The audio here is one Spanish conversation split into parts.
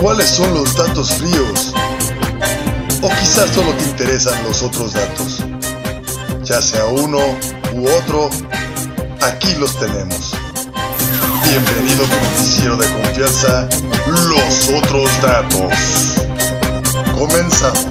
¿Cuáles son los datos fríos? O quizás solo te interesan los otros datos. Ya sea uno u otro, aquí los tenemos. Bienvenido a tu noticiero de confianza, Los Otros Datos. Comenzamos.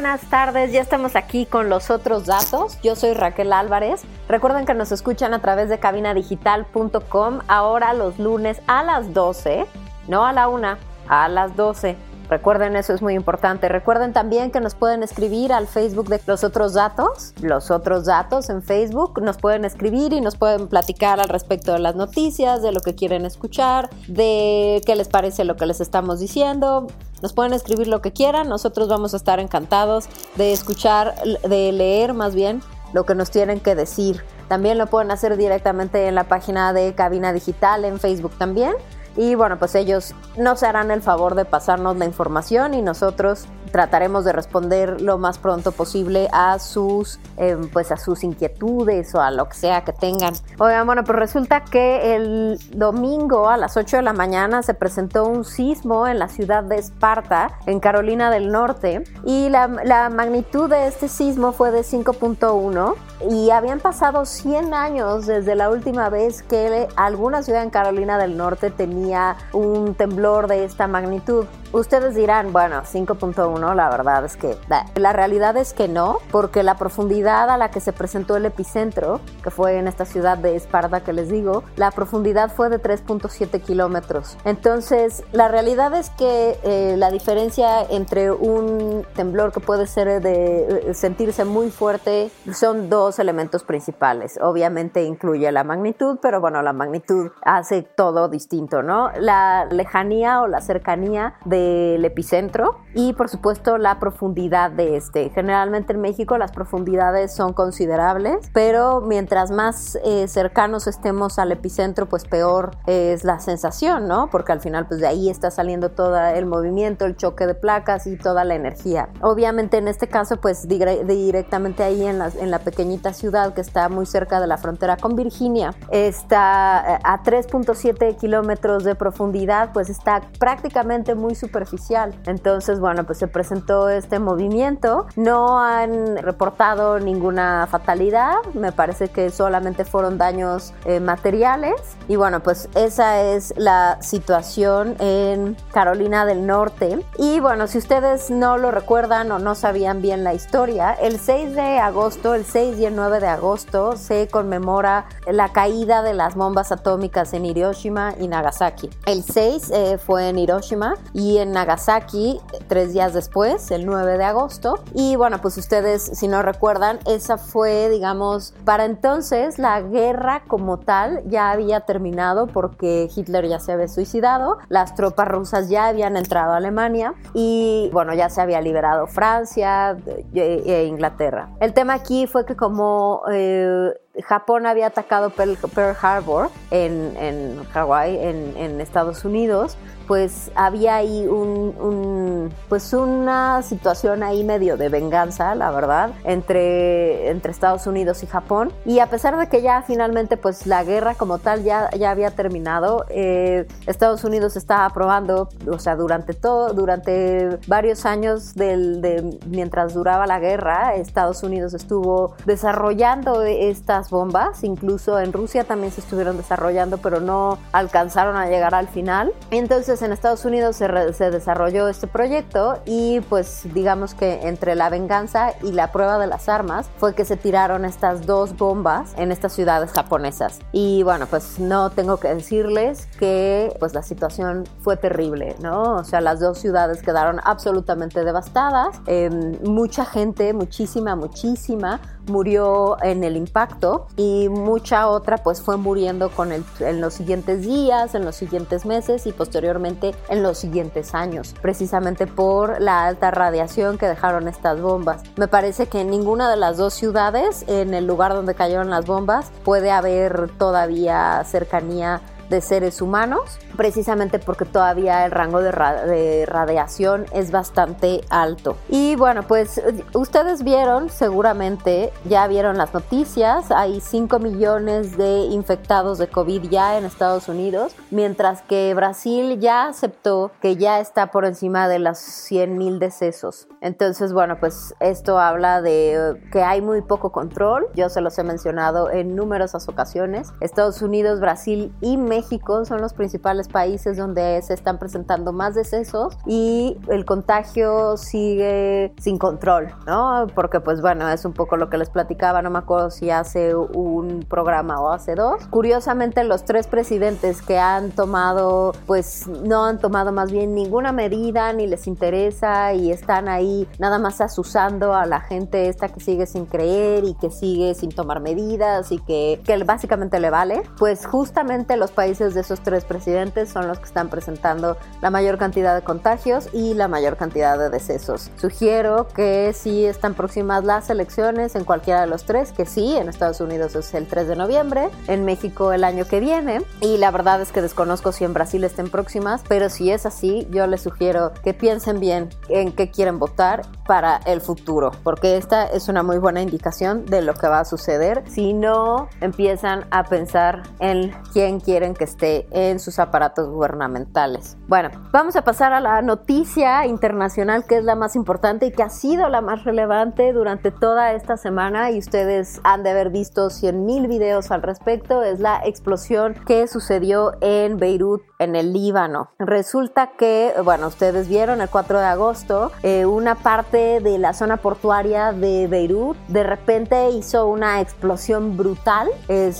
Buenas tardes. Ya estamos aquí con los otros datos. Yo soy Raquel Álvarez. Recuerden que nos escuchan a través de cabinadigital.com ahora los lunes a las 12, no a la 1, a las 12. Recuerden eso, es muy importante. Recuerden también que nos pueden escribir al Facebook de Los Otros Datos, Los Otros Datos en Facebook. Nos pueden escribir y nos pueden platicar al respecto de las noticias, de lo que quieren escuchar, de qué les parece lo que les estamos diciendo. Nos pueden escribir lo que quieran. Nosotros vamos a estar encantados de escuchar, de leer más bien lo que nos tienen que decir. También lo pueden hacer directamente en la página de Cabina Digital en Facebook también. Y bueno, pues ellos nos harán el favor de pasarnos la información y nosotros trataremos de responder lo más pronto posible a sus eh, pues a sus inquietudes o a lo que sea que tengan. Oigan, bueno, pues resulta que el domingo a las 8 de la mañana se presentó un sismo en la ciudad de Esparta, en Carolina del Norte, y la, la magnitud de este sismo fue de 5.1 y habían pasado 100 años desde la última vez que alguna ciudad en Carolina del Norte tenía un temblor de esta magnitud. Ustedes dirán, bueno, 5.1, la verdad es que la realidad es que no, porque la profundidad a la que se presentó el epicentro, que fue en esta ciudad de Esparta que les digo, la profundidad fue de 3.7 kilómetros. Entonces, la realidad es que eh, la diferencia entre un temblor que puede ser de eh, sentirse muy fuerte son dos elementos principales. Obviamente incluye la magnitud, pero bueno, la magnitud hace todo distinto, ¿no? La lejanía o la cercanía de del epicentro y por supuesto la profundidad de este. Generalmente en México las profundidades son considerables, pero mientras más eh, cercanos estemos al epicentro, pues peor es la sensación, ¿no? Porque al final pues de ahí está saliendo todo el movimiento, el choque de placas y toda la energía. Obviamente en este caso pues directamente ahí en la, en la pequeñita ciudad que está muy cerca de la frontera con Virginia, está eh, a 3.7 kilómetros de profundidad, pues está prácticamente muy superficial. Entonces, bueno, pues se presentó este movimiento. No han reportado ninguna fatalidad. Me parece que solamente fueron daños eh, materiales. Y bueno, pues esa es la situación en Carolina del Norte. Y bueno, si ustedes no lo recuerdan o no sabían bien la historia, el 6 de agosto, el 6 y el 9 de agosto se conmemora la caída de las bombas atómicas en Hiroshima y Nagasaki. El 6 eh, fue en Hiroshima y en Nagasaki tres días después, el 9 de agosto. Y bueno, pues ustedes, si no recuerdan, esa fue, digamos, para entonces la guerra como tal ya había terminado porque Hitler ya se había suicidado, las tropas rusas ya habían entrado a Alemania y bueno, ya se había liberado Francia e, e Inglaterra. El tema aquí fue que como... Eh, Japón había atacado Pearl, Harbor en, en Hawái, en, Estados Unidos, pues había ahí un, pues una situación ahí medio de venganza, la verdad, entre, entre Estados Unidos y Japón. Y a pesar de que ya finalmente pues la guerra como tal ya, ya había terminado, eh, Estados Unidos estaba aprobando, o sea, durante todo, durante varios años del, de, mientras duraba la guerra, Estados Unidos estuvo desarrollando estas bombas, incluso en Rusia también se estuvieron desarrollando, pero no alcanzaron a llegar al final. Entonces en Estados Unidos se, desarrolló este proyecto y pues digamos que entre la venganza y la prueba de las armas fue que se tiraron estas dos bombas en estas ciudades japonesas. Y bueno, pues no tengo que decirles que pues la situación fue terrible, ¿no? O sea, las dos ciudades quedaron absolutamente devastadas. Em, mucha gente, muchísima, muchísima, murió en el impacto y mucha otra pues fue muriendo con el, en los siguientes días, en los siguientes meses y posteriormente en los siguientes años, precisamente por la alta radiación que dejaron estas bombas. Me parece que en ninguna de las dos ciudades, en el lugar donde cayeron las bombas, puede haber todavía cercanía de seres humanos, precisamente porque todavía el rango de, radiación es bastante alto. Y bueno, pues ustedes vieron, seguramente ya vieron las noticias, hay 5 millones de infectados de COVID ya en Estados Unidos, mientras que Brasil ya aceptó que ya está por encima de las 100 mil decesos. Entonces, bueno, pues esto habla de que hay muy poco control. Yo se los he mencionado en numerosas ocasiones. Estados Unidos, Brasil y México son los principales países donde se están presentando más decesos y el contagio sigue sin control, ¿no? Porque pues bueno, es un poco lo que les platicaba, no me acuerdo si hace un programa o hace dos. Curiosamente, los tres presidentes que han tomado, pues no han tomado más bien ninguna medida ni les interesa y están ahí nada más asusando a la gente esta que sigue sin creer y que sigue sin tomar medidas y que, que básicamente le vale, pues justamente los países de esos tres presidentes son los que están presentando la mayor cantidad de contagios y la mayor cantidad de decesos. Sugiero que si están próximas las elecciones en cualquiera de los tres, que sí, en Estados Unidos es el 3 de noviembre, en México el año que viene y la verdad es que desconozco si en Brasil estén próximas, pero si es así, yo les sugiero que piensen bien en qué quieren votar para el futuro, porque esta es una muy buena indicación de lo que va a suceder si no empiezan a pensar en quién quieren que esté en sus aparatos gubernamentales. Bueno, vamos a pasar a la noticia internacional que es la más importante y que ha sido la más relevante durante toda esta semana y ustedes han de haber visto 100 mil videos al respecto, es la explosión que sucedió en Beirut, en el Líbano. Resulta que, bueno, ustedes vieron el 4 de agosto, eh, una parte de la zona portuaria de Beirut de repente hizo una explosión brutal,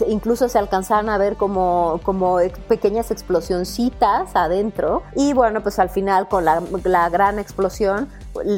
incluso se alcanzaron a ver como, como pequeñas explosioncitas adentro. Y bueno, pues al final con la, la gran explosión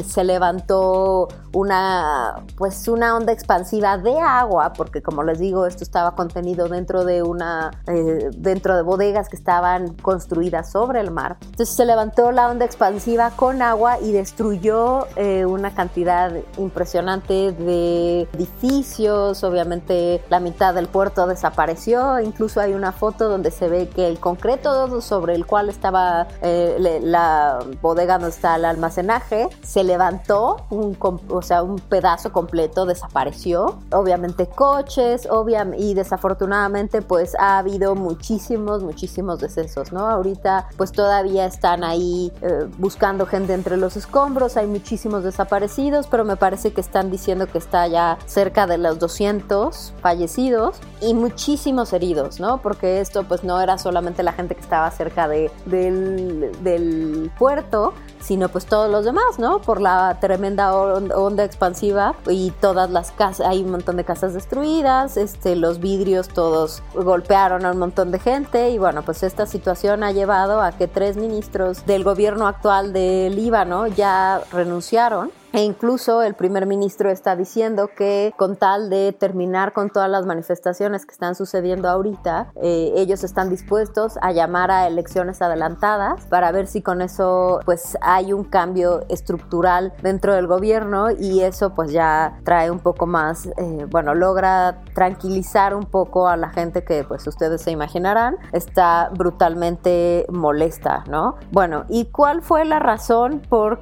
se levantó una pues una onda expansiva de agua porque como les digo esto estaba contenido dentro de una eh, dentro de bodegas que estaban construidas sobre el mar. Entonces se levantó la onda expansiva con agua y destruyó eh, una cantidad impresionante de edificios. Obviamente la mitad del puerto desapareció. Incluso hay una foto donde se ve que el concreto sobre el cual estaba eh, la bodega donde está el almacenaje se levantó, un, o sea, un pedazo completo desapareció. Obviamente coches, obviamente, y desafortunadamente pues ha habido muchísimos, muchísimos decesos, ¿no? Ahorita pues todavía están ahí eh, buscando gente entre los escombros, hay muchísimos desaparecidos, pero me parece que están diciendo que está ya cerca de los 200 fallecidos y muchísimos heridos, ¿no? Porque esto pues no era solamente la gente que estaba cerca de, del puerto, sino pues todos los demás, ¿no? Por la tremenda onda expansiva y todas las casas, hay un montón de casas destruidas, este, los vidrios todos golpearon a un montón de gente y bueno, pues esta situación ha llevado a que tres ministros del gobierno actual de Líbano ya renunciaron e incluso el primer ministro está diciendo que con tal de terminar con todas las manifestaciones que están sucediendo ahorita, eh, ellos están dispuestos a llamar a elecciones adelantadas para ver si con eso pues hay un cambio estructural dentro del gobierno y eso pues ya trae un poco más, eh, bueno, logra tranquilizar un poco a la gente que pues ustedes se imaginarán está brutalmente molesta, ¿no? Bueno, ¿y cuál fue la razón por,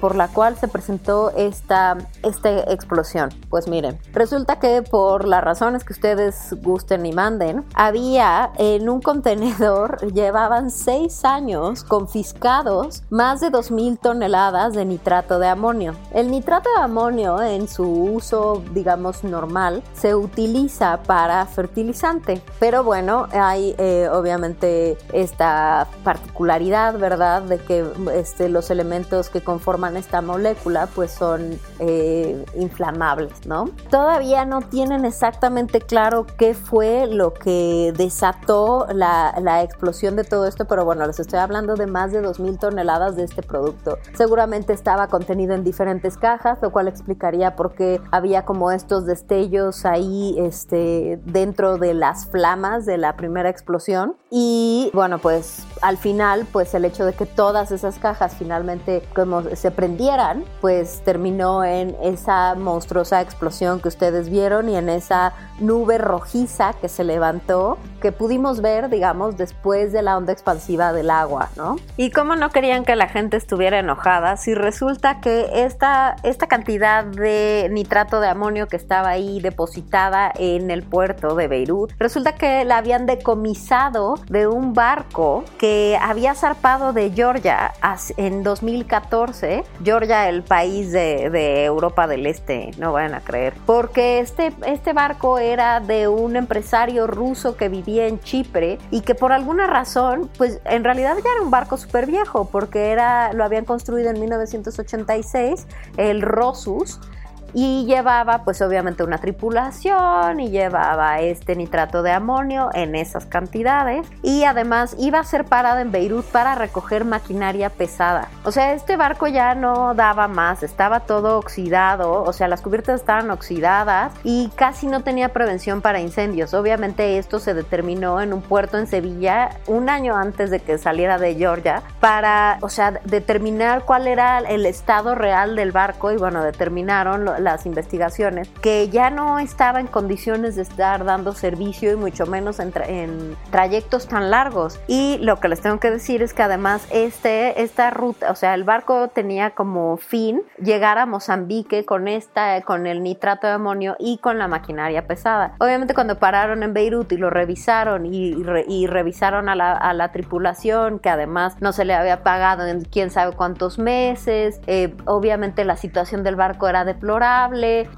por la cual se presentó esta, esta explosión? Pues miren, resulta que por las razones que ustedes gusten y manden, había en un contenedor, llevaban seis años confiscados más de 2.000 toneladas de nitrato de amonio. El nitrato de amonio en su uso, digamos, normal, se utiliza para fertilizante. Pero bueno, hay eh, obviamente esta particularidad, ¿verdad?, de que este, los elementos que conforman esta molécula, pues son eh, inflamables, ¿no? Todavía no tienen exactamente claro qué fue lo que desató la, la explosión de todo esto, pero bueno, les estoy hablando de más de 2.000 toneladas de este producto. Seguramente estaba contenido en diferentes cajas, lo cual explicaría por qué había como estos destellos ahí este, dentro de las flamas de la primera explosión. Y bueno, pues al final, pues el hecho de que todas esas cajas finalmente como se prendieran, pues terminó en esa monstruosa explosión que ustedes vieron y en esa nube rojiza que se levantó, que pudimos ver, digamos, después de la onda expansiva del agua, ¿no? Y cómo no querían que la gente estuviera enojada si resulta que esta, esta cantidad de nitrato de amonio que estaba ahí depositada en el puerto de Beirut, resulta que la habían decomisado de un barco que había zarpado de Georgia en 2014, Georgia el país de, de Europa del Este, no vayan a creer, porque este, este barco era de un empresario ruso que vivía en Chipre y que por alguna razón, pues en realidad ya era un barco súper viejo, porque era, lo habían construido en 1986, el Rosus, y llevaba pues obviamente una tripulación y llevaba este nitrato de amonio en esas cantidades y además iba a ser parada en Beirut para recoger maquinaria pesada. O sea, este barco ya no daba más, estaba todo oxidado, o sea, las cubiertas estaban oxidadas y casi no tenía prevención para incendios. Obviamente esto se determinó en un puerto en Sevilla un año antes de que saliera de Georgia para, o sea, determinar cuál era el estado real del barco y bueno, determinaron las investigaciones, que ya no estaba en condiciones de estar dando servicio y mucho menos en, trayectos tan largos. Y lo que les tengo que decir es que además este, esta ruta, o sea, el barco tenía como fin llegar a Mozambique con, esta, con el nitrato de amonio y con la maquinaria pesada. Obviamente cuando pararon en Beirut y lo revisaron y, y revisaron a la, a la, tripulación, que además no se le había pagado en quién sabe cuántos meses, eh, obviamente la situación del barco era deplorable,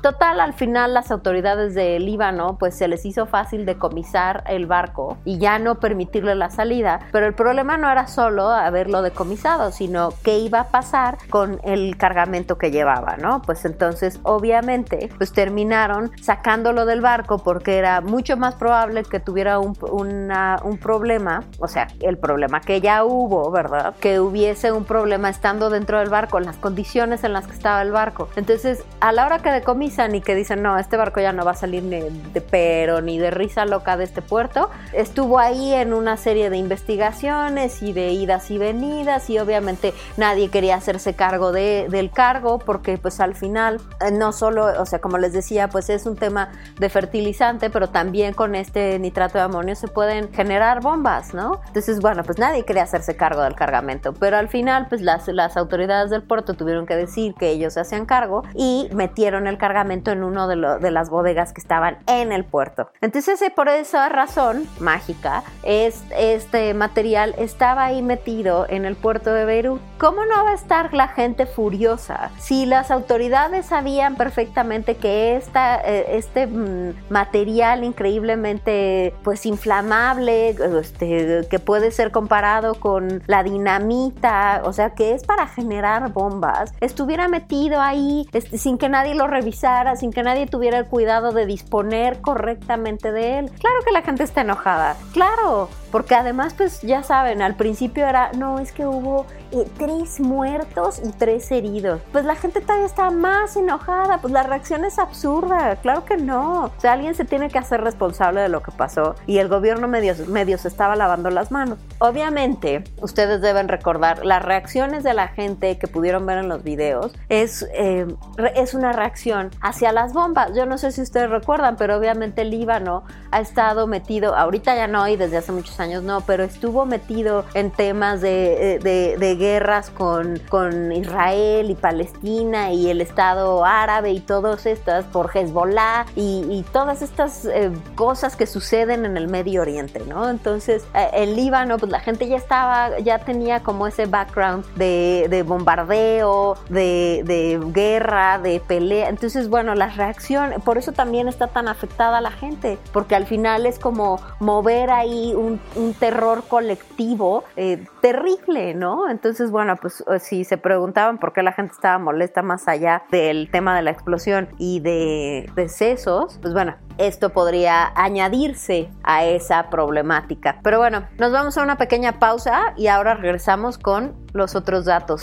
Total, al final las autoridades de Líbano pues se les hizo fácil decomisar el barco y ya no permitirle la salida, pero el problema no era solo haberlo decomisado, sino qué iba a pasar con el cargamento que llevaba, ¿no? Pues entonces obviamente pues terminaron sacándolo del barco porque era mucho más probable que tuviera un, un problema, o sea, el problema que ya hubo, ¿verdad? Que hubiese un problema estando dentro del barco, en las condiciones en las que estaba el barco. Entonces, a la hora que decomisan y que dicen, no, este barco ya no va a salir ni de pero ni de risa loca de este puerto, estuvo ahí en una serie de investigaciones y de idas y venidas y obviamente nadie quería hacerse cargo de, del cargo porque pues al final eh, no solo, o sea, como les decía, pues es un tema de fertilizante, pero también con este nitrato de amonio se pueden generar bombas, ¿no? Entonces, bueno, pues nadie quería hacerse cargo del cargamento, pero al final pues las, las autoridades del puerto tuvieron que decir que ellos se hacían cargo y metieron el cargamento en uno de, de las bodegas que estaban en el puerto. Entonces, eh, por esa razón mágica, es, este material estaba ahí metido en el puerto de Beirut. ¿Cómo no va a estar la gente furiosa si las autoridades sabían perfectamente que esta, eh, este mm, material increíblemente pues inflamable, este, que puede ser comparado con la dinamita, o sea, que es para generar bombas, estuviera metido ahí este, sin que nadie lo revisara, sin que nadie tuviera el cuidado de disponer correctamente de él. Claro que la gente está enojada, claro, porque además pues ya saben, al principio era, no, es que hubo eh, tres muertos y tres heridos. Pues la gente todavía está más enojada, pues la reacción es absurda, claro que no. O sea, alguien se tiene que hacer responsable de lo que pasó y el gobierno medio, medio se estaba lavando las manos. Obviamente, ustedes deben recordar, las reacciones de la gente que pudieron ver en los videos es, eh, es una reacción hacia las bombas. Yo no sé si ustedes recuerdan, pero obviamente el Líbano ha estado metido, ahorita ya no y desde hace muchos años no, pero estuvo metido en temas de, de, guerras con, con Israel y Palestina y el Estado árabe y todas estas por Hezbollah y, todas estas eh, cosas que suceden en el Medio Oriente, ¿no? Entonces eh, el Líbano, pues la gente ya estaba, ya tenía como ese background de, de bombardeo, de, de guerra, de entonces, bueno, las reacciones, por eso también está tan afectada la gente, porque al final es como mover ahí un, terror colectivo eh, terrible, ¿no? Entonces, bueno, pues eh, si se preguntaban por qué la gente estaba molesta más allá del tema de la explosión y de decesos, pues bueno, esto podría añadirse a esa problemática. Pero bueno, nos vamos a una pequeña pausa y ahora regresamos con los otros datos.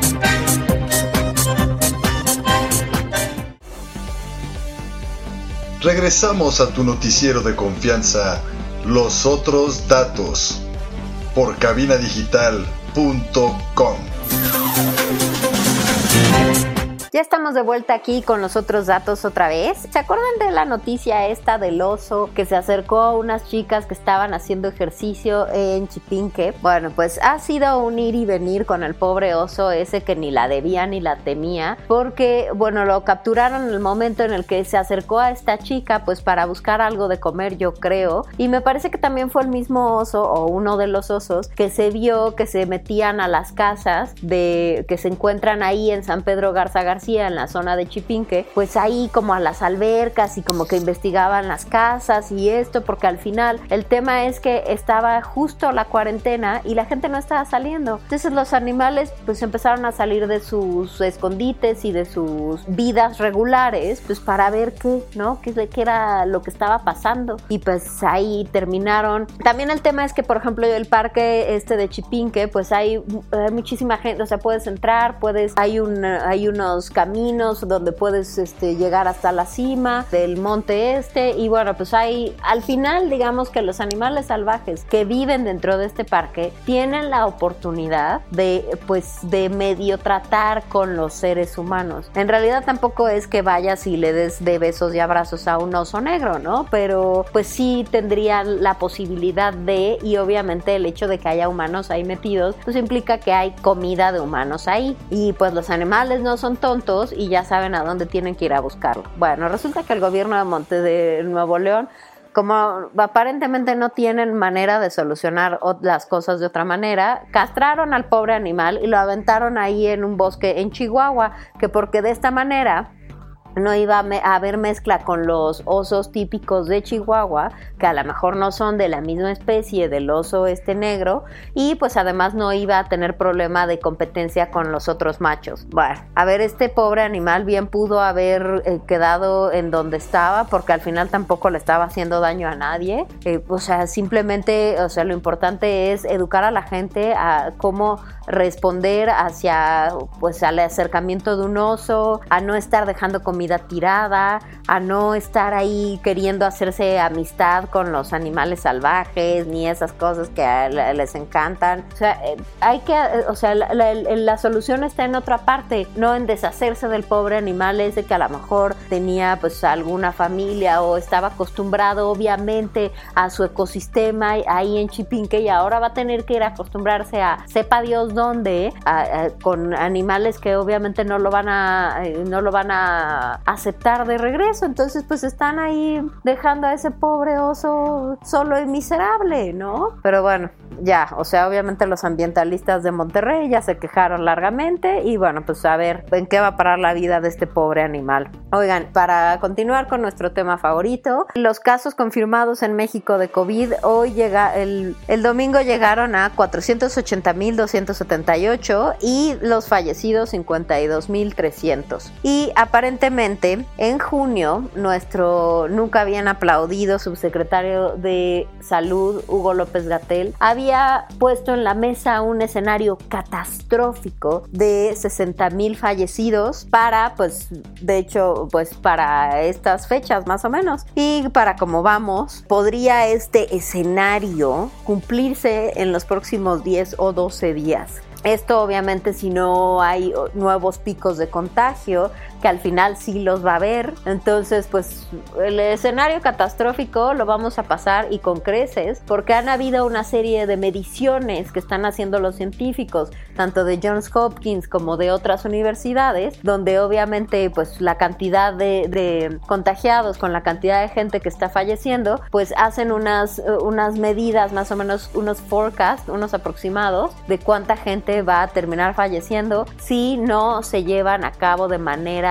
Regresamos a tu noticiero de confianza, Los Otros Datos, por cabinadigital.com. Ya estamos de vuelta aquí con los otros datos otra vez. ¿Se acuerdan de la noticia esta del oso que se acercó a unas chicas que estaban haciendo ejercicio en Chipinque? Bueno, pues ha sido un ir y venir con el pobre oso ese que ni la debía ni la temía, porque, bueno, lo capturaron en el momento en el que se acercó a esta chica, pues para buscar algo de comer, yo creo. Y me parece que también fue el mismo oso o uno de los osos que se vio que se metían a las casas de que se encuentran ahí en San Pedro Garza Garza en la zona de Chipinque, pues ahí como a las albercas y como que investigaban las casas y esto, porque al final el tema es que estaba justo la cuarentena y la gente no estaba saliendo. Entonces los animales pues empezaron a salir de sus escondites y de sus vidas regulares, pues para ver qué, ¿no? ¿Qué, qué era lo que estaba pasando? Y pues ahí terminaron. También el tema es que, por ejemplo, el parque este de Chipinque, pues hay, hay muchísima gente, o sea, puedes entrar, puedes, hay, un, hay unos caminos donde puedes este, llegar hasta la cima del monte este y bueno, pues hay al final digamos que los animales salvajes que viven dentro de este parque tienen la oportunidad de pues de medio tratar con los seres humanos. En realidad tampoco es que vayas y le des de besos y abrazos a un oso negro, ¿no? Pero pues sí tendrían la posibilidad de y obviamente el hecho de que haya humanos ahí metidos pues implica que hay comida de humanos ahí y pues los animales no son tontos y ya saben a dónde tienen que ir a buscarlo. Bueno, resulta que el gobierno de Monte de Nuevo León como aparentemente no tienen manera de solucionar las cosas de otra manera, castraron al pobre animal y lo aventaron ahí en un bosque en Chihuahua, que porque de esta manera no iba a haber mezcla con los osos típicos de Chihuahua, que a lo mejor no son de la misma especie del oso este negro, y pues además no iba a tener problema de competencia con los otros machos. Bueno, a ver, este pobre animal bien pudo haber eh, quedado en donde estaba, porque al final tampoco le estaba haciendo daño a nadie. Eh, o sea, simplemente, o sea, lo importante es educar a la gente a cómo responder hacia, pues, al acercamiento de un oso, a no estar dejando comida tirada, a no estar ahí queriendo hacerse amistad con los animales salvajes, ni esas cosas que les encantan. O sea, eh, hay que, o sea, la, solución está en otra parte, no en deshacerse del pobre animal ese que a lo mejor tenía pues alguna familia o estaba acostumbrado obviamente a su ecosistema ahí en Chipinque y ahora va a tener que ir a acostumbrarse a sepa Dios dónde, con animales que obviamente no lo van a, eh, no lo van a aceptar de regreso. Entonces, pues están ahí dejando a ese pobre oso solo y miserable, ¿no? Pero bueno, ya, o sea, obviamente los ambientalistas de Monterrey ya se quejaron largamente y bueno, pues a ver en qué va a parar la vida de este pobre animal. Oigan, para continuar con nuestro tema favorito, los casos confirmados en México de COVID hoy llega, el, el domingo llegaron a 480.278 y los fallecidos 52.300. Y aparentemente en junio, nuestro nunca habían aplaudido subsecretario de Salud, Hugo López Gatel, había puesto en la mesa un escenario catastrófico de 60 mil fallecidos para, pues, de hecho, pues para estas fechas más o menos. Y para cómo vamos, podría este escenario cumplirse en los próximos 10 o 12 días. Esto obviamente si no hay nuevos picos de contagio, que al final sí los va a haber. Entonces, pues el escenario catastrófico lo vamos a pasar y con creces, porque han habido una serie de mediciones que están haciendo los científicos, tanto de Johns Hopkins como de otras universidades, donde obviamente pues la cantidad de, de contagiados con la cantidad de gente que está falleciendo, pues hacen unas, unas medidas, más o menos unos forecasts, unos aproximados de cuánta gente va a terminar falleciendo si no se llevan a cabo de manera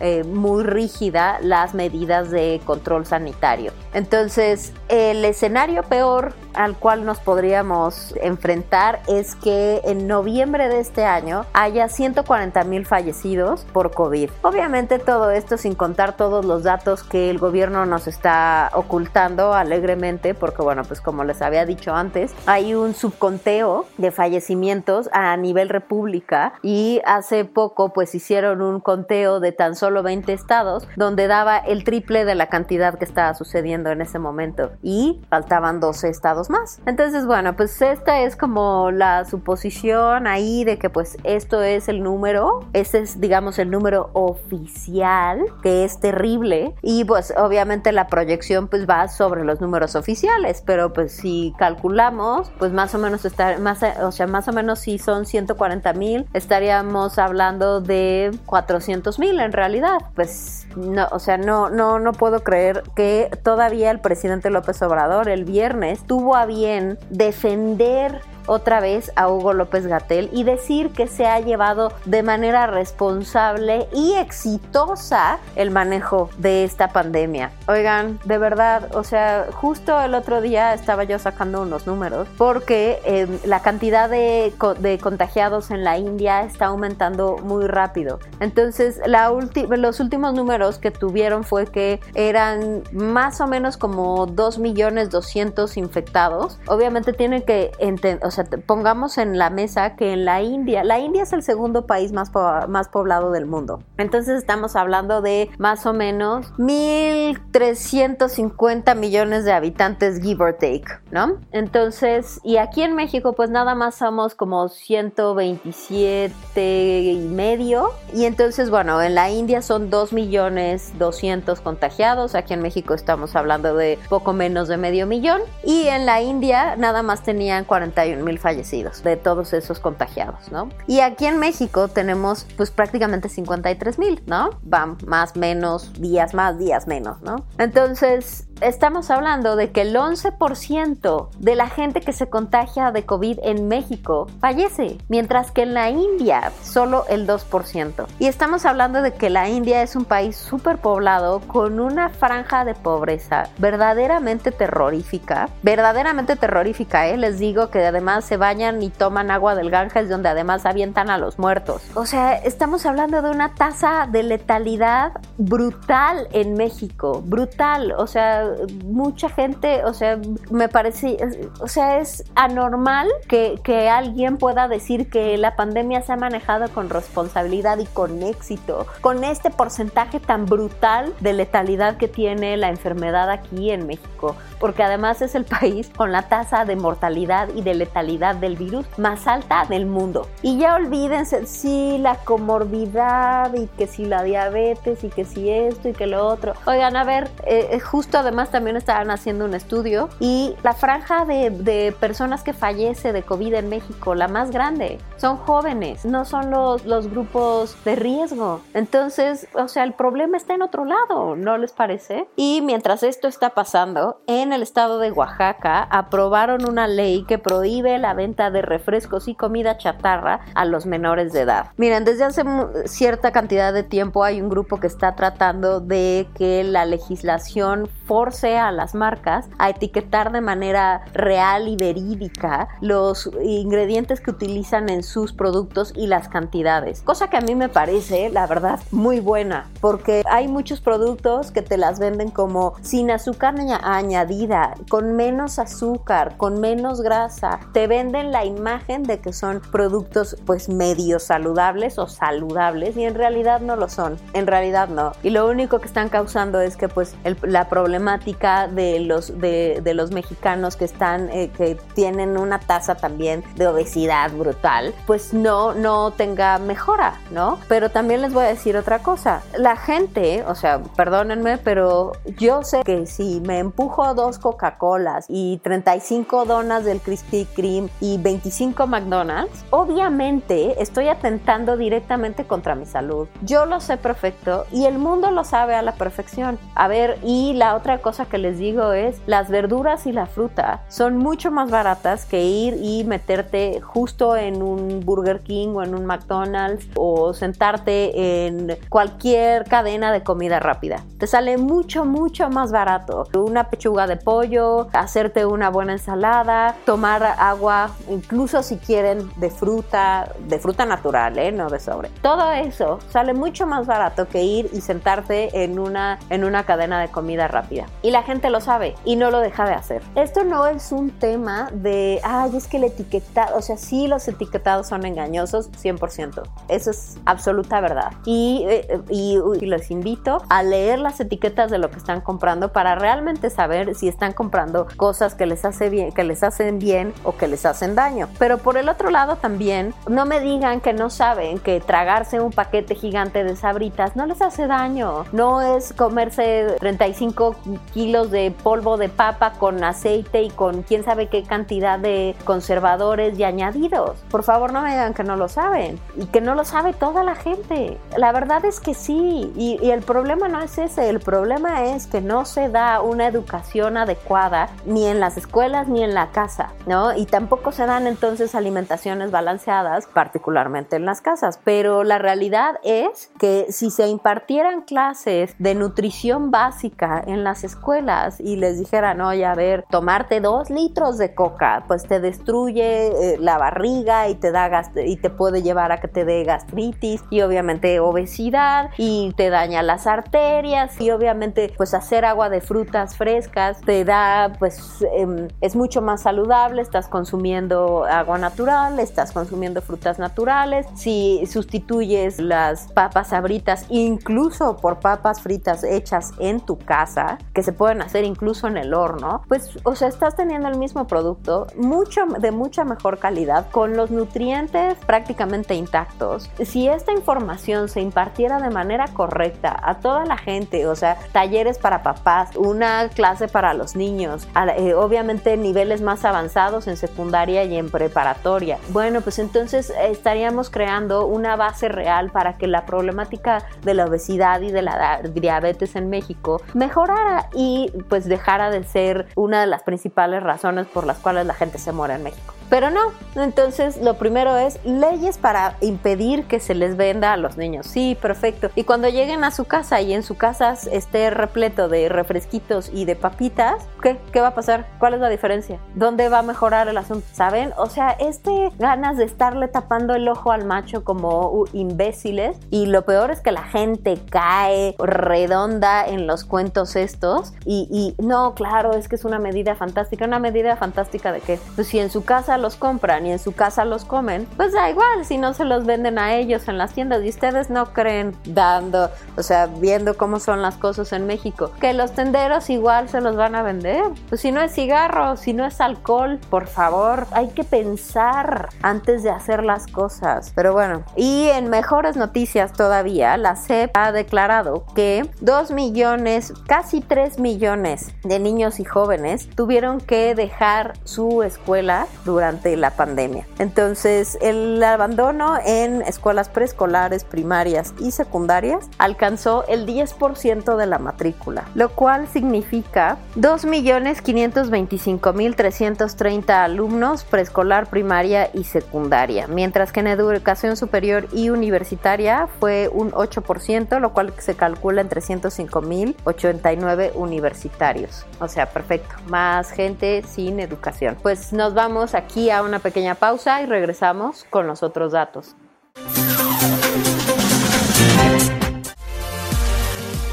eh, muy rígida las medidas de control sanitario. Entonces, el escenario peor al cual nos podríamos enfrentar es que en noviembre de este año haya 140 mil fallecidos por COVID. Obviamente todo esto sin contar todos los datos que el gobierno nos está ocultando alegremente, porque bueno, pues como les había dicho antes, hay un subconteo de fallecimientos a nivel república y hace poco pues hicieron un conteo de tan solo 20 estados donde daba el triple de la cantidad que estaba sucediendo en ese momento y faltaban 12 estados más. Entonces, bueno, pues esta es como la suposición ahí de que pues esto es el número, ese es digamos el número oficial, que es terrible y pues obviamente la proyección pues va sobre los números oficiales, pero pues si calculamos, pues más o menos está más o sea, más o menos si son 140 mil, estaríamos hablando de 400 mil en realidad. Pues no, o sea, no, no, no puedo creer que todavía el presidente López Obrador el viernes tuvo a bien defender otra vez a Hugo López Gatel y decir que se ha llevado de manera responsable y exitosa el manejo de esta pandemia. Oigan, de verdad, o sea, justo el otro día estaba yo sacando unos números porque em, la cantidad de, contagiados en la India está aumentando muy rápido. Entonces, los últimos números que tuvieron fue que eran más o menos como 2 millones 200 infectados. Obviamente tienen que entender, pongamos en la mesa que en la India, la India es el segundo país más, más poblado del mundo. Entonces estamos hablando de más o menos 1.350 millones de habitantes, give or take, ¿no? Entonces, y aquí en México, pues nada más somos como 127 y medio. Y entonces, bueno, en la India son 2 millones 200 contagiados. Aquí en México estamos hablando de poco menos de medio millón. Y en la India nada más tenían 41 mil fallecidos de todos esos contagiados, ¿no? Y aquí en México tenemos pues prácticamente 53 mil, ¿no? Van más, menos, días más, días menos, ¿no? Entonces, estamos hablando de que el 11% de la gente que se contagia de COVID en México fallece, mientras que en la India solo el 2%. Y estamos hablando de que la India es un país súper poblado con una franja de pobreza verdaderamente terrorífica, verdaderamente terrorífica, ¿eh? Les digo que además se bañan y toman agua del Ganges donde además avientan a los muertos. O sea, estamos hablando de una tasa de letalidad brutal en México, brutal, o sea, mucha gente, o sea, me parece, o sea, es anormal que, que alguien pueda decir que la pandemia se ha manejado con responsabilidad y con éxito, con este porcentaje tan brutal de letalidad que tiene la enfermedad aquí en México, porque además es el país con la tasa de mortalidad y de letalidad del virus más alta del mundo. Y ya olvídense, si la comorbidad y que si la diabetes y que si esto y que lo otro. Oigan, a ver, eh, eh, justo además también estaban haciendo un estudio y la franja de, personas que fallece de COVID en México, la más grande, son jóvenes, no son los, los grupos de riesgo. Entonces, o sea, el problema está en otro lado, ¿no les parece? Y mientras esto está pasando, en el estado de Oaxaca aprobaron una ley que prohíbe la venta de refrescos y comida chatarra a los menores de edad. Miren, desde hace cierta cantidad de tiempo hay un grupo que está tratando de que la legislación force a las marcas a etiquetar de manera real y verídica los ingredientes que utilizan en sus productos y las cantidades. Cosa que a mí me parece, la verdad, muy buena, porque hay muchos productos que te las venden como sin azúcar añadida, con menos azúcar, con menos grasa. Te venden la imagen de que son productos pues medio saludables o saludables y en realidad no lo son. En realidad no. Y lo único que están causando es que pues la problemática de los, de, los mexicanos que están, eh, que tienen una tasa también de obesidad brutal, pues no, no tenga mejora, ¿no? Pero también les voy a decir otra cosa. La gente, o sea, perdónenme, pero yo sé que si me empujo dos Coca-Colas y 35 donas del Krispy Kreme y 25 McDonald's, obviamente estoy atentando directamente contra mi salud. Yo lo sé perfecto y el mundo lo sabe a la perfección. A ver, y la otra otra cosa que les digo es, las verduras y la fruta son mucho más baratas que ir y meterte justo en un Burger King o en un McDonald's o sentarte en cualquier cadena de comida rápida. Te sale mucho, mucho más barato. Una pechuga de pollo, hacerte una buena ensalada, tomar agua, incluso si quieren de fruta, de fruta natural, ¿eh? no de sobre. Todo eso sale mucho más barato que ir y sentarte en una, en una cadena de comida rápida. Y la gente lo sabe y no lo deja de hacer. Esto no es un tema de, ay, es que el etiquetado, o sea, sí los etiquetados son engañosos, 100%. Eso es absoluta verdad. Y, eh, y, y les invito a leer las etiquetas de lo que están comprando para realmente saber si están comprando cosas que les hace bien, que les hacen bien o que les hacen daño. Pero por el otro lado también, no me digan que no saben que tragarse un paquete gigante de sabritas no les hace daño. No es comerse 35 kilos de polvo de papa con aceite y con quién sabe qué cantidad de conservadores y añadidos. Por favor, no me digan que no lo saben y que no lo sabe toda la gente. La verdad es que sí. Y, y el problema no es ese. El problema es que no se da una educación adecuada ni en las escuelas ni en la casa, ¿no? Y tampoco se dan entonces alimentaciones balanceadas, particularmente en las casas. Pero la realidad es que si se impartieran clases de nutrición básica en las escuelas y les dijeran, oye, a ver, tomarte dos litros de coca, pues te destruye eh, la barriga y te da y te puede llevar a que te dé gastritis y obviamente obesidad y te daña las arterias y obviamente pues hacer agua de frutas frescas te da pues eh, es mucho más saludable, estás consumiendo agua natural, estás consumiendo frutas naturales, si sustituyes las papas abritas incluso por papas fritas hechas en tu casa, que se pueden hacer incluso en el horno, pues o sea, estás teniendo el mismo producto mucho de mucha mejor calidad con los nutrientes prácticamente intactos. Si esta información se impartiera de manera correcta a toda la gente, o sea, talleres para papás, una clase para los niños, eh, obviamente niveles más avanzados en secundaria y en preparatoria. Bueno, pues entonces estaríamos creando una base real para que la problemática de la obesidad y de la diabetes en México mejorara y pues dejara de ser una de las principales razones por las cuales la gente se muere en México. Pero no, entonces lo primero es leyes para impedir que se les venda a los niños. Sí, perfecto. Y cuando lleguen a su casa y en su casa esté repleto de refresquitos y de papitas, ¿qué? ¿Qué va a pasar? ¿Cuál es la diferencia? ¿Dónde va a mejorar el asunto? ¿Saben? O sea, este ganas de estarle tapando el ojo al macho como uh, imbéciles y lo peor es que la gente cae redonda en los cuentos estos y, y no, claro, es que es una medida fantástica. ¿Una medida fantástica de qué? Pues si en su casa los compran y en su casa los comen, pues da igual si no se los venden a ellos en las tiendas y ustedes no creen dando, o sea, viendo cómo son las cosas en México, que los tenderos igual se los van a vender. Pues si no es cigarro, si no es alcohol, por favor, hay que pensar antes de hacer las cosas. Pero bueno, y en mejores noticias todavía, la CEP ha declarado que 2 millones, casi 3 millones de niños y jóvenes tuvieron que dejar su escuela durante la pandemia. Entonces, el abandono en escuelas preescolares, primarias y secundarias alcanzó el 10% de la matrícula, lo cual significa 2.525.330 alumnos preescolar, primaria y secundaria, mientras que en educación superior y universitaria fue un 8%, lo cual se calcula en 305.089 universitarios. O sea, perfecto, más gente sin educación. Pues nos vamos aquí a una pequeña pausa y regresamos con los otros datos.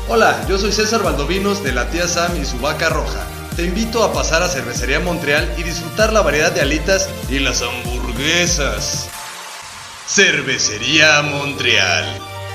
Hola, yo soy César Valdovinos de la tía Sam y su vaca roja. Te invito a pasar a Cervecería Montreal y disfrutar la variedad de alitas y las hamburguesas. Cervecería Montreal.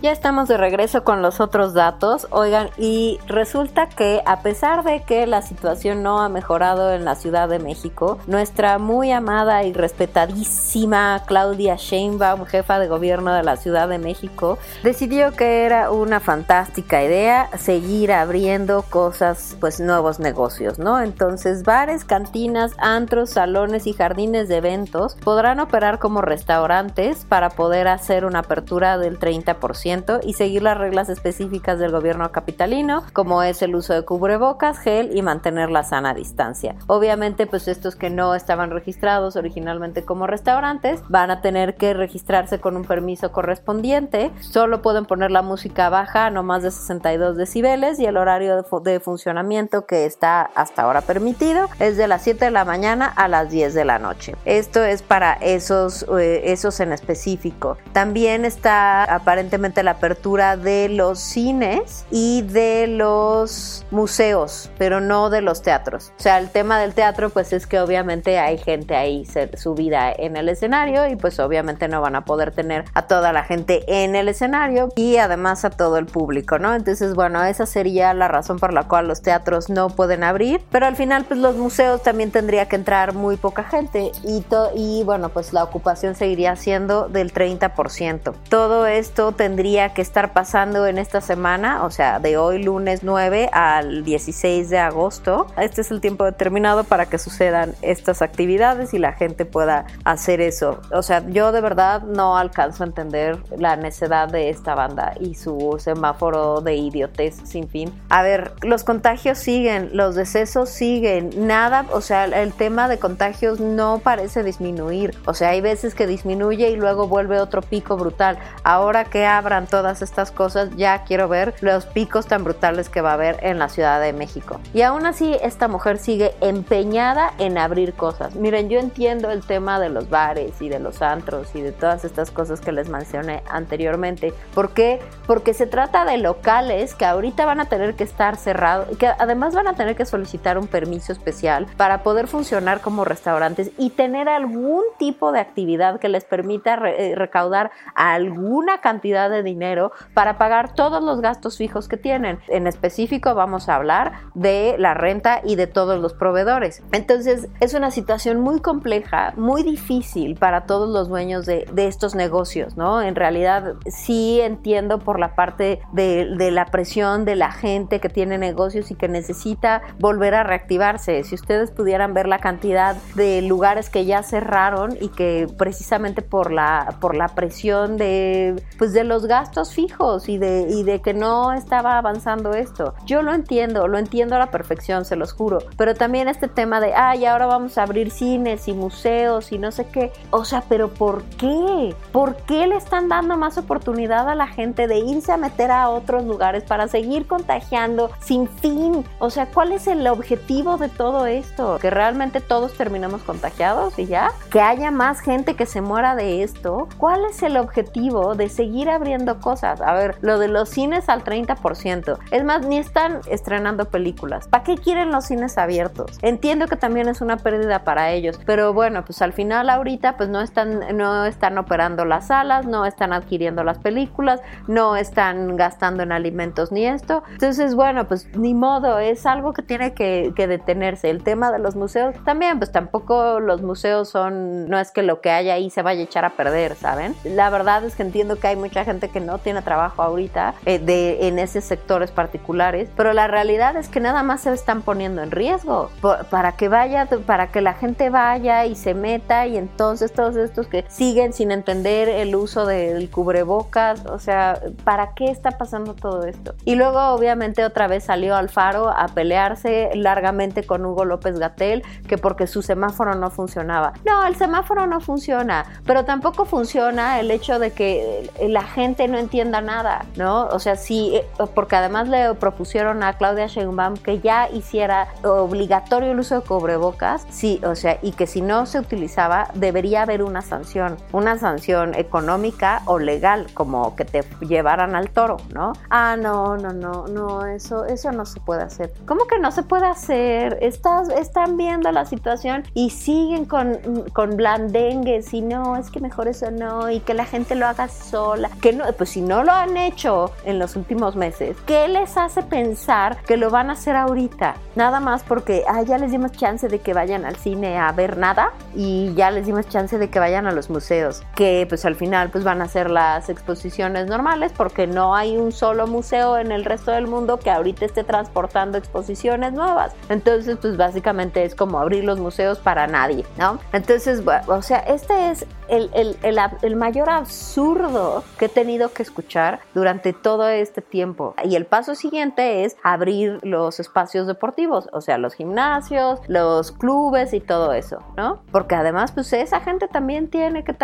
Ya estamos de regreso con los otros datos. Oigan, y resulta que a pesar de que la situación no ha mejorado en la Ciudad de México, nuestra muy amada y respetadísima Claudia Sheinbaum, jefa de gobierno de la Ciudad de México, decidió que era una fantástica idea seguir abriendo cosas, pues nuevos negocios, ¿no? Entonces, bares, cantinas, antros, salones y jardines de eventos podrán operar como restaurantes para poder hacer una apertura del 30% y seguir las reglas específicas del gobierno capitalino, como es el uso de cubrebocas, gel y mantener la sana distancia. Obviamente, pues estos que no estaban registrados originalmente como restaurantes van a tener que registrarse con un permiso correspondiente. Solo pueden poner la música baja, no más de 62 decibeles, y el horario de, funcionamiento que está hasta ahora permitido es de las 7 de la mañana a las 10 de la noche. Esto es para esos, eh, esos en específico. También está aparentemente la apertura de los cines y de los museos, pero no de los teatros. O sea, el tema del teatro pues es que obviamente hay gente ahí subida en el escenario y pues obviamente no van a poder tener a toda la gente en el escenario y además a todo el público, ¿no? Entonces, bueno, esa sería la razón por la cual los teatros no pueden abrir, pero al final pues los museos también tendría que entrar muy poca gente y, y bueno, pues la ocupación seguiría siendo del 30%. Todo esto tendría que estar pasando en esta semana, o sea, de hoy lunes 9 al 16 de agosto. Este es el tiempo determinado para que sucedan estas actividades y la gente pueda hacer eso. O sea, yo de verdad no alcanzo a entender la necedad de esta banda y su semáforo de idiotez sin fin. A ver, los contagios siguen, los decesos siguen, nada, o sea, el tema de contagios no parece disminuir. O sea, hay veces que disminuye y luego vuelve otro pico brutal. Ahora que todas estas cosas, ya quiero ver los picos tan brutales que va a haber en la Ciudad de México. Y aún así, esta mujer sigue empeñada en abrir cosas. Miren, yo entiendo el tema de los bares y de los antros y de todas estas cosas que les mencioné anteriormente. ¿Por qué? Porque se trata de locales que ahorita van a tener que estar cerrados y que además van a tener que solicitar un permiso especial para poder funcionar como restaurantes y tener algún tipo de actividad que les permita eh, recaudar alguna cantidad de dinero para pagar todos los gastos fijos que tienen. En específico vamos a hablar de la renta y de todos los proveedores. Entonces es una situación muy compleja, muy difícil para todos los dueños de, estos negocios, ¿no? En realidad sí entiendo por la parte de, de la presión de la gente que tiene negocios y que necesita volver a reactivarse. Si ustedes pudieran ver la cantidad de lugares que ya cerraron y que precisamente por la, por la presión de, pues de los gastos fijos y de, y de que no estaba avanzando esto. Yo lo entiendo, lo entiendo a la perfección, se los juro. Pero también este tema de, ay, ahora vamos a abrir cines y museos y no sé qué. O sea, pero ¿por qué? ¿Por qué le están dando más oportunidad a la gente de irse a meter a otros lugares para seguir contagiando sin fin? O sea, ¿cuál es el objetivo de todo esto? Que realmente todos terminemos contagiados y ya. Que haya más gente que se muera de esto. ¿Cuál es el objetivo de seguir abriendo cosas. A ver, lo de los cines al 30%. Es más, ni están estrenando películas. ¿Para qué quieren los cines abiertos? Entiendo que también es una pérdida para ellos, pero bueno, pues al final ahorita pues no están, no están operando las salas, no están adquiriendo las películas, no están gastando en alimentos ni esto. Entonces, bueno, pues ni modo, es algo que tiene que, que detenerse. El tema de los museos también, pues tampoco los museos son, no es que lo que haya ahí se vaya a echar a perder, ¿saben? La verdad es que entiendo que hay mucha gente que no tiene trabajo ahorita eh, de, en esos sectores particulares, pero la realidad es que nada más se están poniendo en riesgo para que vaya, para que la gente vaya y se meta y entonces todos estos que siguen sin entender el uso del cubrebocas, o sea, ¿para qué está pasando todo esto? Y luego obviamente otra vez salió Alfaro a pelearse largamente con Hugo López Gatel, que porque su semáforo no funcionaba. No, el semáforo no funciona, pero tampoco funciona el hecho de que la gente no entienda nada, ¿no? O sea, sí, eh, porque además le propusieron a Claudia Sheinbaum que ya hiciera obligatorio el uso de cubrebocas, sí, o sea, y que si no se utilizaba, debería haber una sanción, una sanción económica o legal, como que te llevaran al toro, ¿no? Ah, no, no, no, no, eso, eso no se puede hacer. ¿Cómo que no se puede hacer? Estás, están viendo la situación y siguen con, con blandengues y no, es que mejor eso no, y que la gente lo haga sola. Que no, pues si no lo han hecho en los últimos meses, ¿qué les hace pensar que lo van a hacer ahorita? Nada más porque ah, ya les dimos chance de que vayan al cine a ver nada y ya les dimos chance de que vayan a los museos, que pues al final pues van a ser las exposiciones normales porque no hay un solo museo en el resto del mundo que ahorita esté transportando exposiciones nuevas. Entonces pues básicamente es como abrir los museos para nadie, ¿no? Entonces, o sea, este es el, el, el, el, mayor absurdo que he tenido que escuchar durante todo este tiempo. Y el paso siguiente es abrir los espacios deportivos, o sea, los gimnasios, los clubes y todo eso, ¿no? Porque además, pues esa gente también tiene que,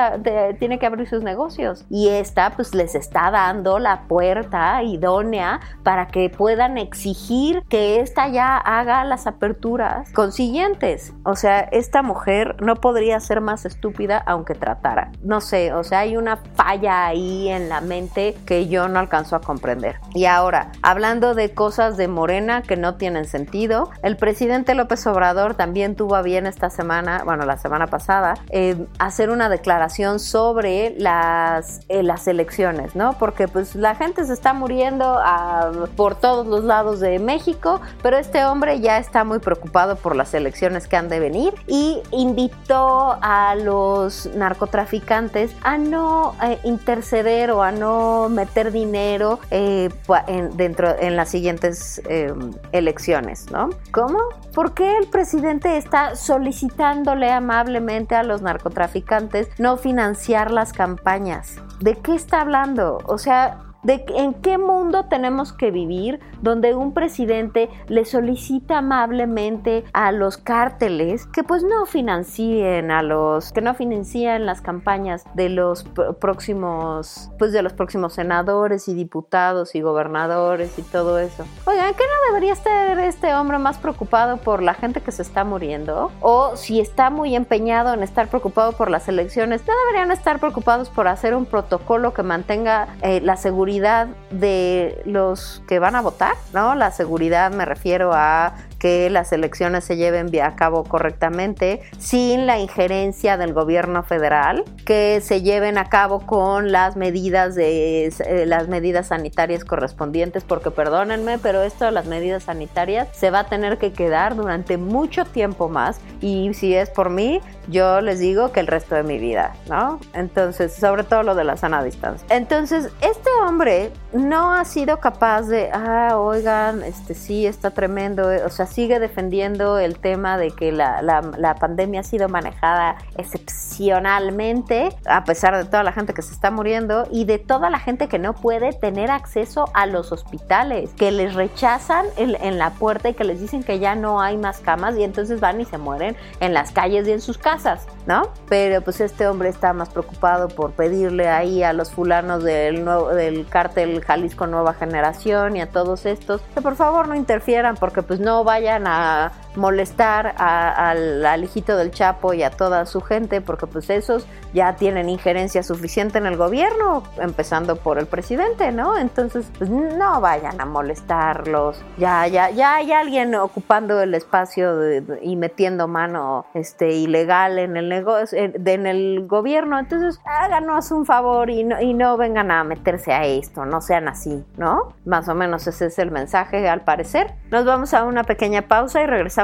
tiene que abrir sus negocios. Y esta, pues les está dando la puerta idónea para que puedan exigir que esta ya haga las aperturas consiguientes. O sea, esta mujer no podría ser más estúpida aunque trate no sé, o sea, hay una falla ahí en la mente que yo no alcanzo a comprender. Y ahora, hablando de cosas de Morena que no tienen sentido, el presidente López Obrador también tuvo a bien esta semana, bueno, la semana pasada, eh, hacer una declaración sobre las, eh, las elecciones, ¿no? Porque pues la gente se está muriendo ah, por todos los lados de México, pero este hombre ya está muy preocupado por las elecciones que han de venir y invitó a los narcotraficantes traficantes a no eh, interceder o a no meter dinero eh, en, dentro en las siguientes em, elecciones, ¿no? ¿Cómo? ¿Por qué el presidente está solicitándole amablemente a los narcotraficantes no financiar las campañas? ¿De qué está hablando? O sea, de en qué mundo tenemos que vivir donde un presidente le solicita amablemente a los cárteles que pues no financien a los que no financien las campañas de los próximos pues de los próximos senadores y diputados y gobernadores y todo eso. Oigan, ¿qué no debería estar este hombre más preocupado por la gente que se está muriendo? O si está muy empeñado en estar preocupado por las elecciones, ¿no deberían estar preocupados por hacer un protocolo que mantenga eh, la seguridad de los que van a votar, ¿no? La seguridad me refiero a que las elecciones se lleven a cabo correctamente sin la injerencia del gobierno federal, que se lleven a cabo con las medidas de eh, las medidas sanitarias correspondientes, porque perdónenme, pero esto de las medidas sanitarias se va a tener que quedar durante mucho tiempo más y si es por mí, yo les digo que el resto de mi vida, ¿no? Entonces, sobre todo lo de la sana distancia. Entonces, este hombre no ha sido capaz de, ah, oigan, este sí, está tremendo, o sea, sigue defendiendo el tema de que la, la, pandemia ha sido manejada excepcionalmente, a pesar de toda la gente que se está muriendo y de toda la gente que no puede tener acceso a los hospitales, que les rechazan en, en la puerta y que les dicen que ya no hay más camas y entonces van y se mueren en las calles y en sus casas, ¿no? Pero pues este hombre está más preocupado por pedirle ahí a los fulanos del, nuevo, del cártel Jalisco Nueva Generación y a todos estos que por favor no interfieran porque pues no vayan a molestar al, hijito del Chapo y a toda su gente, porque pues esos ya tienen injerencia suficiente en el gobierno, empezando por el presidente, ¿no? Entonces, pues no vayan a molestarlos. Ya, ya, ya hay alguien ocupando el espacio y metiendo mano este ilegal en el negocio, en, el gobierno. Entonces, háganos un favor y no, y no vengan a meterse a esto, no sean así, ¿no? Más o menos ese es el mensaje al parecer. Nos vamos a una pequeña pausa y regresamos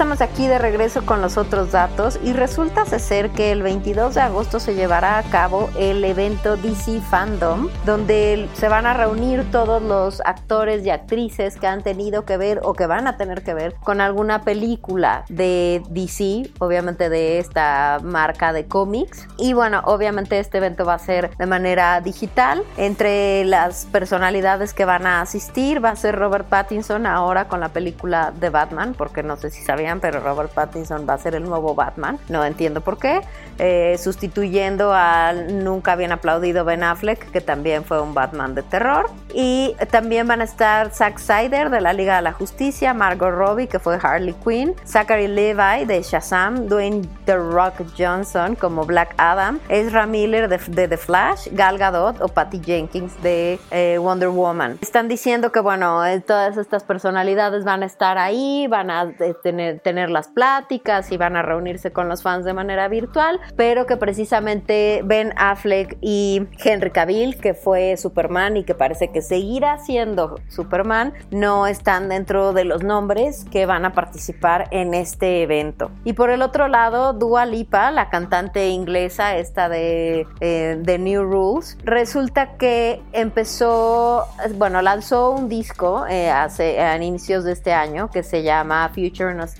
Estamos aquí de regreso con los otros datos y resulta ser que el 22 de agosto se llevará a cabo el evento DC Fandom, donde se van a reunir todos los actores y actrices que han tenido que ver o que van a tener que ver con alguna película de DC, obviamente de esta marca de cómics. Y bueno, obviamente este evento va a ser de manera digital. Entre las personalidades que van a asistir va a ser Robert Pattinson ahora con la película de Batman, porque no sé si sabían, pero Robert Pattinson va a ser el nuevo Batman. No entiendo por qué. Eh, sustituyendo al nunca bien aplaudido Ben Affleck, que también fue un Batman de terror. Y también van a estar Zack Snyder de la Liga de la Justicia, Margot Robbie, que fue Harley Quinn, Zachary Levi de Shazam, Dwayne The Rock Johnson como Black Adam, Ezra Miller de, The Flash, Gal Gadot o Patty Jenkins de eh, Wonder Woman. Están diciendo que, bueno, eh, todas estas personalidades van a estar ahí, van a tener tener, las pláticas y van a reunirse con los fans de manera virtual, pero que precisamente Ben Affleck y Henry Cavill, que fue Superman y que parece que seguirá siendo Superman, no están dentro de los nombres que van a participar en este evento. Y por el otro lado, Dua Lipa, la cantante inglesa esta de, eh, New Rules, resulta que empezó, bueno, lanzó un disco eh, hace, a inicios de este año que se llama Future Nostalgia.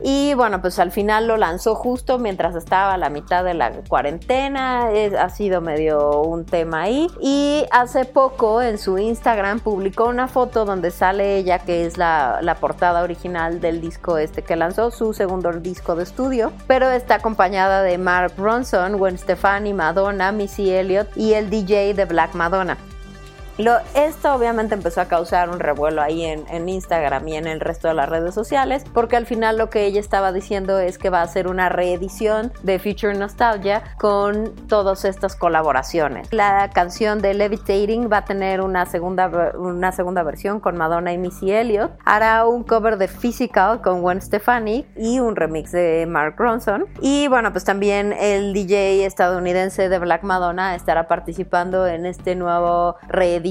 Y bueno, pues al final lo lanzó justo mientras estaba a la mitad de la cuarentena. ha sido medio un tema ahí. Y hace poco en su Instagram publicó una foto donde sale ella, que es la, la portada original del disco este que lanzó, su segundo disco de estudio. Pero está acompañada de Mark Ronson, Gwen Stefani, Madonna, Missy Elliott y el DJ de Black Madonna esto obviamente empezó a causar un revuelo ahí en, Instagram y en el resto de las redes sociales, porque al final lo que ella estaba diciendo es que va a ser una reedición de Future Nostalgia con todas estas colaboraciones. La canción de Levitating va a tener una segunda, una segunda versión con Madonna y Missy Elliott. Hará un cover de Physical con Gwen Stefani y un remix de Mark Ronson. Y bueno, pues también el DJ estadounidense de Black Madonna estará participando en este nuevo reedición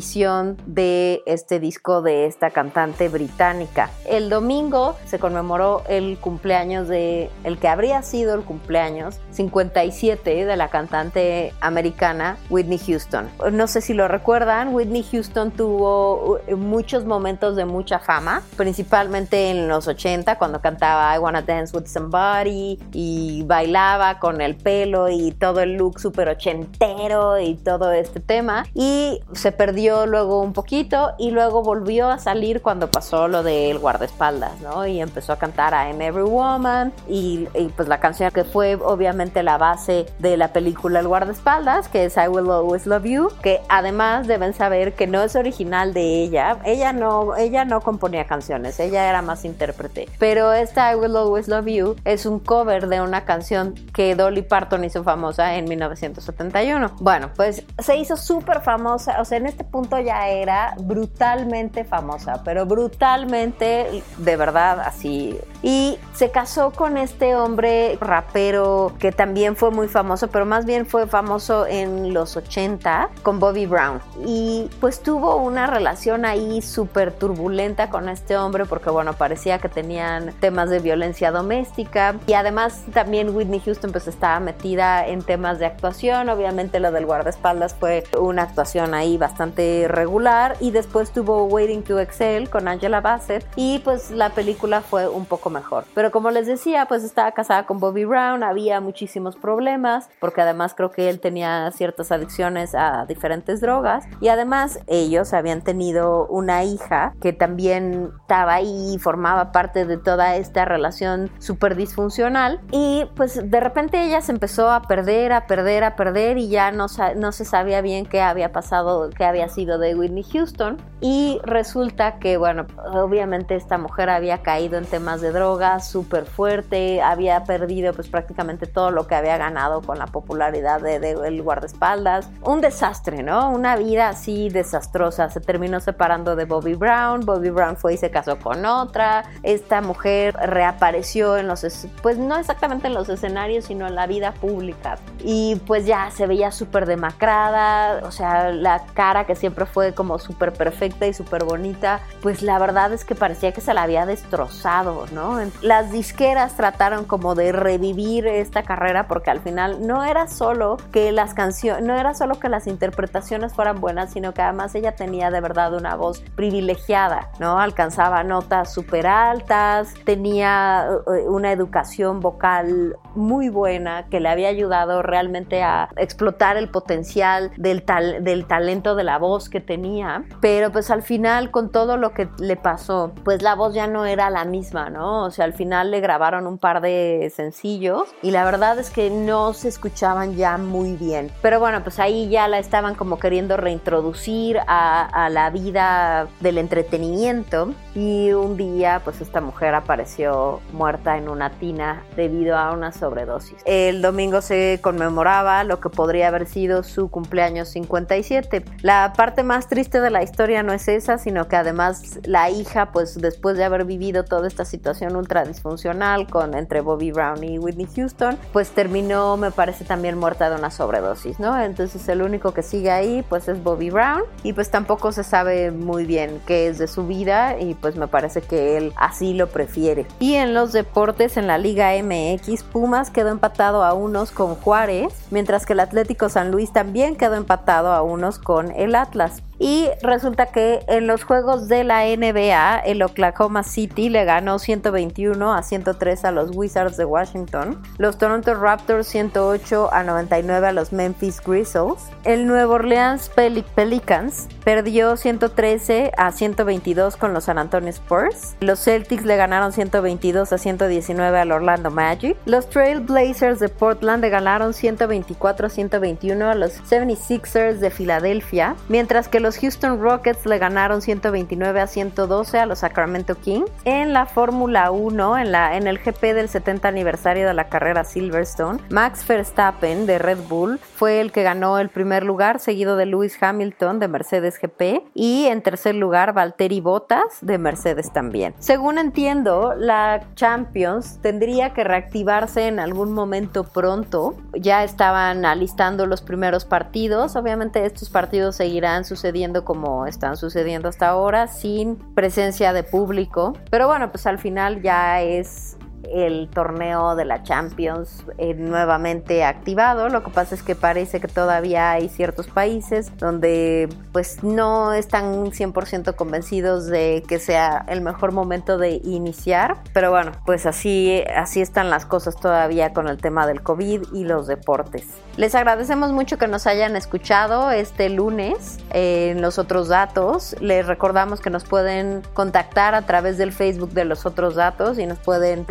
de este disco de esta cantante británica. El domingo se conmemoró el cumpleaños de el que habría sido el cumpleaños 57 de la cantante americana Whitney Houston. No sé si lo recuerdan, Whitney Houston tuvo uh, muchos momentos de mucha fama, principalmente en los 80 cuando cantaba I Wanna Dance with Somebody y bailaba con el pelo y todo el look súper ochentero y todo este tema y se perdió luego un poquito y luego volvió a salir cuando pasó lo del guardaespaldas, ¿no? Y empezó a cantar I'm Every Woman y, pues la canción que fue obviamente la base de la película El guardaespaldas, que es I Will Always Love You, que además deben saber que no es original de ella, ella no, ella no componía canciones, ella era más intérprete, pero esta I Will Always Love You es un cover de una canción que Dolly Parton hizo famosa en 1971. Bueno, pues se hizo súper famosa, o sea, en este punto ya era brutalmente famosa, pero brutalmente, de verdad, así. Y se casó con este hombre rapero que también fue muy famoso, pero más bien fue famoso en los 80 con Bobby Brown. Y pues tuvo una relación ahí súper turbulenta con este hombre porque, bueno, parecía que tenían temas de violencia doméstica. Y además también Whitney Houston pues estaba metida en temas de actuación. Obviamente lo del guardaespaldas fue una actuación ahí bastante regular y después tuvo Waiting to Excel con Angela Bassett y pues la película fue un poco mejor. Pero como les decía, pues estaba casada con Bobby Brown, había muchísimos problemas, porque además creo que él tenía ciertas adicciones a diferentes drogas y además ellos habían tenido una hija que también estaba ahí y formaba parte de toda esta relación súper disfuncional y pues de repente ella se empezó a perder, a perder, a perder y ya no, no se sabía bien qué había pasado, qué había sido de Whitney Houston y resulta que bueno, obviamente esta mujer había caído en temas de drogas súper fuerte, había perdido pues prácticamente todo lo que había ganado con la popularidad del de, guardaespaldas, un desastre, ¿no? Una vida así desastrosa, se terminó separando de Bobby Brown, Bobby Brown fue y se casó con otra, esta mujer reapareció en los, pues no exactamente en los escenarios, sino en la vida pública. Y pues ya se veía súper demacrada, o sea, la cara que siempre fue como súper perfecta y súper bonita, pues la verdad es que parecía que se la había destrozado, ¿no? Las disqueras trataron como de revivir esta carrera porque al final no era solo que las canciones, no era solo que las interpretaciones fueran buenas, sino que además ella tenía de verdad una voz privilegiada, ¿no? Alcanzaba notas súper altas, tenía eh, una educación vocal muy buena que le había ayudado realmente a explotar el potencial del, del talento de la voz que tenía, pero pues al final con todo lo que le pasó, pues la voz ya no era la misma, ¿no? O sea, al final le grabaron un par de sencillos y la verdad es que no se escuchaban ya muy bien. Pero bueno, pues ahí ya la estaban como queriendo reintroducir a, a la vida del entretenimiento y un día pues esta mujer apareció muerta en una tina debido a una sobredosis. El domingo se conmemoraba lo que podría haber sido su cumpleaños 57. La parte más triste de la historia no es esa, sino que además la hija pues después de haber vivido toda esta situación ultra disfuncional con entre Bobby Brown y Whitney Houston, pues terminó me parece también muerta de una sobredosis, ¿no? Entonces el único que sigue ahí pues es Bobby Brown y pues tampoco se sabe muy bien qué es de su vida y pues me parece que él así lo prefiere. Y en los deportes en la Liga MX, Pumas quedó empatado a unos con Juárez, mientras que el Atlético San Luis también quedó empatado a unos con el Atlas. Y resulta que en los juegos de la NBA, el Oklahoma City le ganó 121 a 103 a los Wizards de Washington. Los Toronto Raptors 108 a 99 a los Memphis Grizzlies. El Nuevo Orleans Pelicans perdió 113 a 122 con los San Antonio Spurs. Los Celtics le ganaron 122 a 119 al Orlando Magic. Los Trail Blazers de Portland le ganaron 124 a 121 a los 76ers de Filadelfia. Mientras que los los Houston Rockets le ganaron 129 a 112 a los Sacramento Kings. En la Fórmula 1, en, la, en el GP del 70 aniversario de la carrera Silverstone, Max Verstappen de Red Bull fue el que ganó el primer lugar, seguido de Lewis Hamilton de Mercedes GP y en tercer lugar Valtteri Bottas de Mercedes también. Según entiendo, la Champions tendría que reactivarse en algún momento pronto. Ya estaban alistando los primeros partidos. Obviamente estos partidos seguirán sucediendo como están sucediendo hasta ahora, sin presencia de público. Pero bueno, pues al final ya es el torneo de la Champions eh, nuevamente activado. Lo que pasa es que parece que todavía hay ciertos países donde pues no están 100% convencidos de que sea el mejor momento de iniciar. Pero bueno, pues así, así están las cosas todavía con el tema del COVID y los deportes. Les agradecemos mucho que nos hayan escuchado este lunes en los otros datos. Les recordamos que nos pueden contactar a través del Facebook de los otros datos y nos pueden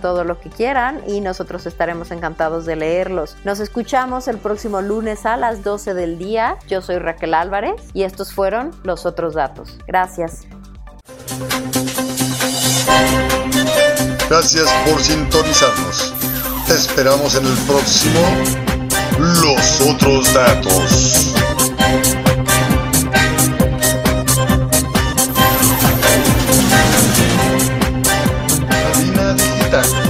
todo lo que quieran y nosotros estaremos encantados de leerlos. Nos escuchamos el próximo lunes a las 12 del día. Yo soy Raquel Álvarez y estos fueron los otros datos. Gracias. Gracias por sintonizarnos. Te esperamos en el próximo Los otros datos.